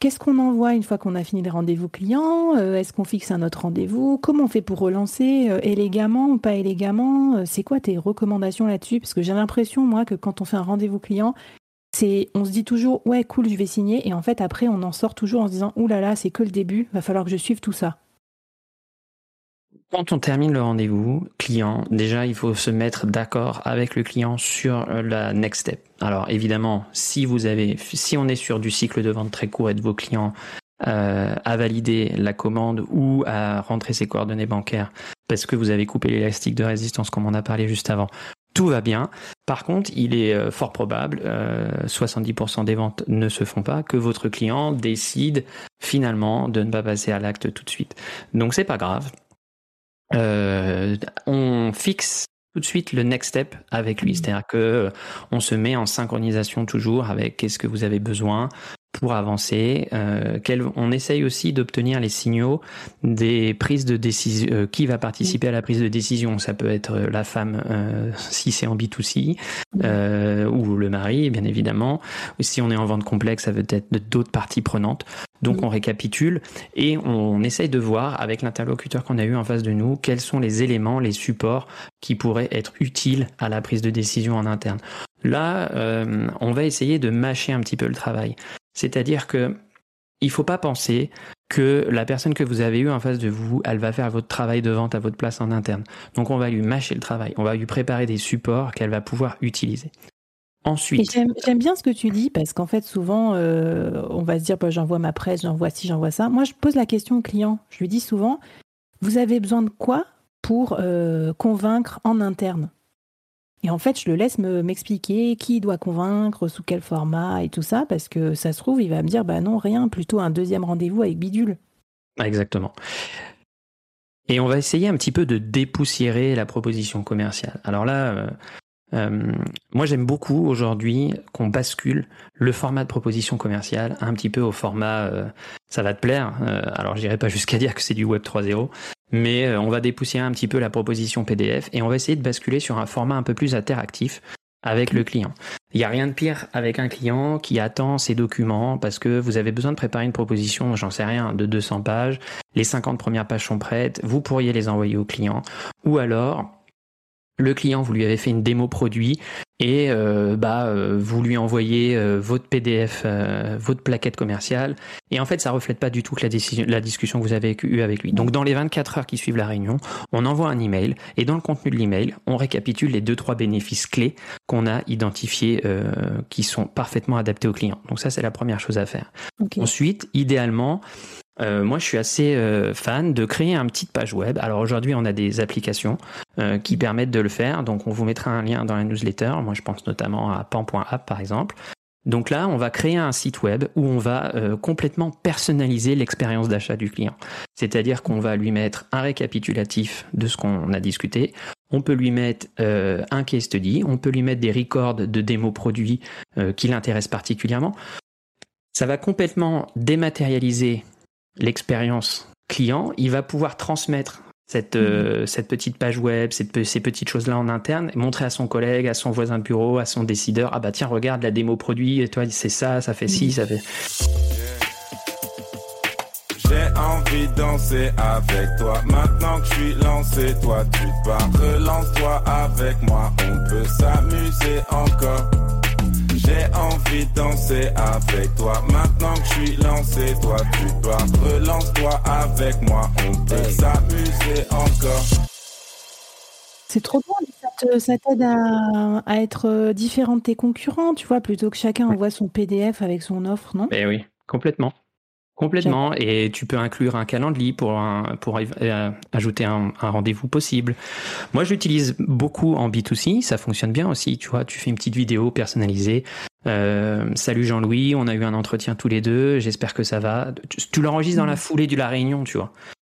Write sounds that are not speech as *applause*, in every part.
Qu'est-ce qu'on envoie une fois qu'on a fini les rendez-vous clients euh, Est-ce qu'on fixe un autre rendez-vous? Comment on fait pour relancer euh, élégamment ou pas élégamment? Euh, C'est quoi tes recommandations là-dessus? Parce que j'ai l'impression, moi, que quand on fait un rendez-vous client, c'est on se dit toujours ouais cool je vais signer. Et en fait après on en sort toujours en se disant oulala là là, c'est que le début va falloir que je suive tout ça quand on termine le rendez-vous client, déjà il faut se mettre d'accord avec le client sur euh, la next step. Alors évidemment, si vous avez, si on est sur du cycle de vente très court et de vos clients euh, à valider la commande ou à rentrer ses coordonnées bancaires parce que vous avez coupé l'élastique de résistance comme on a parlé juste avant, tout va bien. Par contre, il est euh, fort probable, 70% des ventes ne se font pas, que votre client décide finalement de ne pas passer à l'acte tout de suite. Donc c'est pas grave. Euh, on fixe tout de suite le next step avec lui, mmh. c'est-à-dire que euh, on se met en synchronisation toujours avec qu'est-ce que vous avez besoin, pour avancer. Euh, on essaye aussi d'obtenir les signaux des prises de décision. Euh, qui va participer à la prise de décision Ça peut être euh, la femme euh, si c'est en B2C, ou le mari, bien évidemment. Si on est en vente complexe, ça peut être d'autres parties prenantes. Donc on récapitule et on essaye de voir avec l'interlocuteur qu'on a eu en face de nous quels sont les éléments, les supports qui pourraient être utiles à la prise de décision en interne. Là, on va essayer de mâcher un petit peu le travail. C'est-à-dire que il faut pas penser que la personne que vous avez eue en face de vous, elle va faire votre travail de vente à votre place en interne. Donc on va lui mâcher le travail, on va lui préparer des supports qu'elle va pouvoir utiliser. Ensuite. J'aime bien ce que tu dis parce qu'en fait souvent euh, on va se dire bah, j'envoie ma presse, j'envoie ci, j'envoie ça. Moi je pose la question au client. Je lui dis souvent vous avez besoin de quoi pour euh, convaincre en interne? Et en fait, je le laisse m'expliquer qui doit convaincre, sous quel format et tout ça, parce que ça se trouve, il va me dire bah non, rien, plutôt un deuxième rendez-vous avec Bidule. Exactement. Et on va essayer un petit peu de dépoussiérer la proposition commerciale. Alors là, euh, euh, moi j'aime beaucoup aujourd'hui qu'on bascule le format de proposition commerciale un petit peu au format euh, ça va te plaire. alors j'irai pas *laughs* jusqu'à dire que c'est du web 3.0, mais euh, on va dépoussiérer un petit peu la proposition PDF et on va essayer de basculer sur un format un peu plus interactif avec le client. Il n'y a rien de pire avec un client qui attend ses documents parce que vous avez besoin de préparer une proposition, j'en sais rien, de 200 pages. Les 50 premières pages sont prêtes, vous pourriez les envoyer au client. Ou alors, le client, vous lui avez fait une démo produit et euh, bah euh, vous lui envoyez euh, votre PDF, votre plaquette commerciale et en fait ça reflète pas du tout que la, décision, la discussion que vous avez eue avec lui. Donc dans les 24 heures qui suivent la réunion, on envoie un email et dans le contenu de l'email, on récapitule les deux trois bénéfices clés qu'on a identifiés qui sont parfaitement adaptés au client. Donc ça c'est la première chose à faire. Ensuite, idéalement, euh, moi, je suis assez euh, fan de créer un petite page web. Alors aujourd'hui, on a des applications euh, qui permettent de le faire. Donc, on vous mettra un lien dans la newsletter. Moi, je pense notamment à pan.app, par exemple. Donc là, on va créer un site web où on va complètement personnaliser l'expérience d'achat du client. C'est-à-dire qu'on va lui mettre un récapitulatif de ce qu'on a discuté. On peut lui mettre un case study. On peut lui mettre des records de démos produits qui l'intéressent particulièrement. Ça va complètement dématérialiser l'expérience client, il va pouvoir transmettre cette, euh, mhm. cette petite page web, cette, ces petites choses-là en interne, et montrer à son collègue, à son voisin de bureau, à son décideur, ah bah tiens, regarde la démo produit, et toi, c'est ça, ça fait ci, ça fait... J'ai envie de danser avec toi. Maintenant que je suis lancé, toi tu pars. Relance-toi avec moi, on peut s'amuser encore. Danser avec toi. Maintenant que je suis lancé, toi tu pars. Relance-toi avec moi, on peut s'amuser encore. C'est trop bien, ça t'aide à, à, être euh, différent de tes concurrents, tu vois, plutôt que chacun envoie son PDF avec son offre, non? Eh oui, complètement. Complètement. Et tu peux inclure un calendrier pour, pour euh, ajouter un, rendez-vous possible. Moi, j'utilise beaucoup en B2C. Ça fonctionne bien aussi. Tu vois, tu fais une petite vidéo personnalisée. Euh, salut Jean-Louis, on a eu un entretien tous les deux. J'espère que ça va. Tu, l'enregistres dans la mm. foulée de la réunion, tu vois.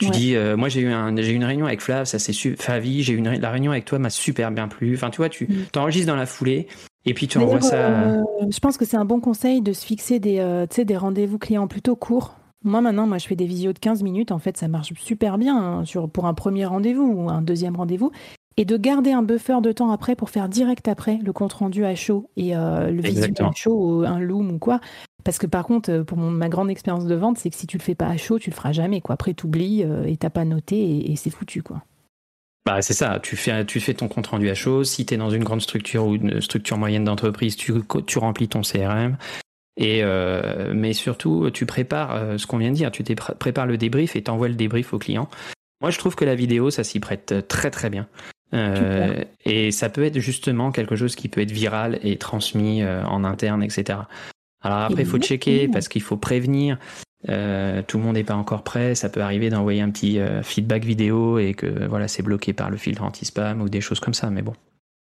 Tu dis, euh, moi j'ai eu un, j'ai une réunion avec Flav, ça c'est Favi, j'ai eu une, la réunion avec toi m'a super bien plu. Enfin, tu vois, tu mm. t'enregistres dans la foulée et puis tu envoies ça. Euh, je pense que c'est un bon conseil de se fixer des, des rendez-vous clients plutôt courts. Moi maintenant, moi je fais des visios de 15 minutes. En fait, ça marche super bien hein, sur, pour un premier rendez-vous ou un deuxième rendez-vous. Et de garder un buffer de temps après pour faire direct après le compte rendu à chaud et euh, le visuel à chaud, ou un loom ou quoi. Parce que par contre, pour ma grande expérience de vente, c'est que si tu le fais pas à chaud, tu le feras jamais. Quoi. Après, tu oublies et t'as pas noté et, et c'est foutu. quoi. Bah, c'est ça, tu fais, tu fais ton compte rendu à chaud. Si tu es dans une grande structure ou une structure moyenne d'entreprise, tu, tu remplis ton CRM. Et euh, mais surtout, tu prépares euh, ce qu'on vient de dire, tu prépares le débrief et t'envoies le débrief au client. Moi, je trouve que la vidéo, ça s'y prête très très bien. Euh, et ça peut être justement quelque chose qui peut être viral et transmis en interne, etc. Alors après, il faut checker parce qu'il faut prévenir. Euh, tout le monde n'est pas encore prêt. Ça peut arriver d'envoyer un petit euh, feedback vidéo et que voilà, c'est bloqué par le filtre anti-spam ou des choses comme ça. Mais bon.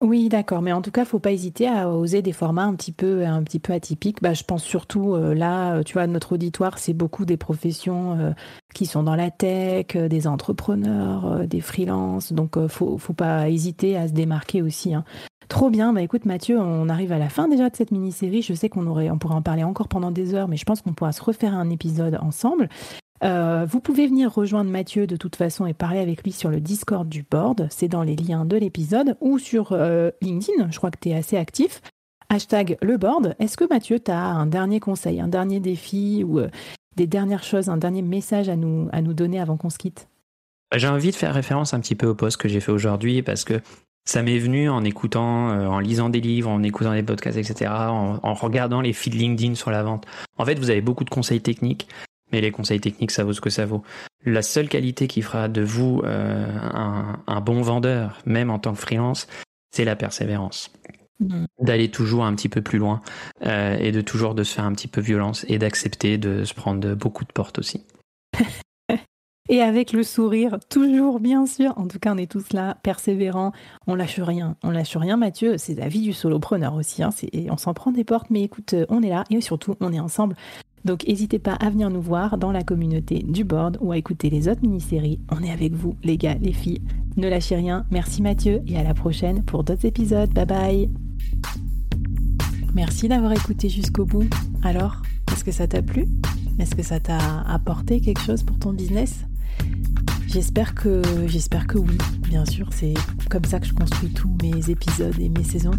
Oui, d'accord. Mais en tout cas, faut pas hésiter à oser des formats un petit peu, un petit peu atypiques. Bah, je pense surtout euh, là, tu vois, notre auditoire, c'est beaucoup des professions qui sont dans la tech, des entrepreneurs, des freelances. Donc, faut, faut pas hésiter à se démarquer aussi. Hein. Trop bien. Bah écoute Mathieu, on arrive à la fin déjà de cette mini-série. Je sais qu'on aurait, on pourrait en parler encore pendant des heures, mais je pense qu'on pourra se refaire un épisode ensemble. Euh, vous pouvez venir rejoindre Mathieu de toute façon et parler avec lui sur le Discord du board. C'est dans les liens de l'épisode ou sur euh, LinkedIn. Je crois que tu es assez actif. Hashtag le board. Est-ce que Mathieu, tu as un dernier conseil, un dernier défi ou euh, des dernières choses, un dernier message à nous, à nous donner avant qu'on se quitte bah, J'ai envie de faire référence un petit peu au post que j'ai fait aujourd'hui parce que ça m'est venu en écoutant, euh, en lisant des livres, en écoutant des podcasts, etc., en, regardant les feeds LinkedIn sur la vente. En fait, vous avez beaucoup de conseils techniques, mais les conseils techniques, ça vaut ce que ça vaut. La seule qualité qui fera de vous euh, un, bon vendeur, même en tant que freelance, c'est la persévérance. Mmh. D'aller toujours un petit peu plus loin euh, et de toujours de se faire un petit peu violence et d'accepter de se prendre beaucoup de portes aussi. *laughs* Et avec le sourire, toujours bien sûr. En tout cas, on est tous là, persévérants. On lâche rien. On lâche rien, Mathieu. C'est la vie du solopreneur aussi. Hein. On s'en prend des portes, mais écoute, on est là et surtout, on est ensemble. Donc, n'hésitez pas à venir nous voir dans la communauté du board ou à écouter les autres mini-séries. On est avec vous, les gars, les filles. Ne lâchez rien. Merci Mathieu et à la prochaine pour d'autres épisodes. Bye bye. Merci d'avoir écouté jusqu'au bout. Alors, est-ce que ça t'a plu? Est-ce que ça t'a apporté quelque chose pour ton business? J'espère que, j'espère que oui, bien sûr, c'est comme ça que je construis tous mes épisodes et mes saisons.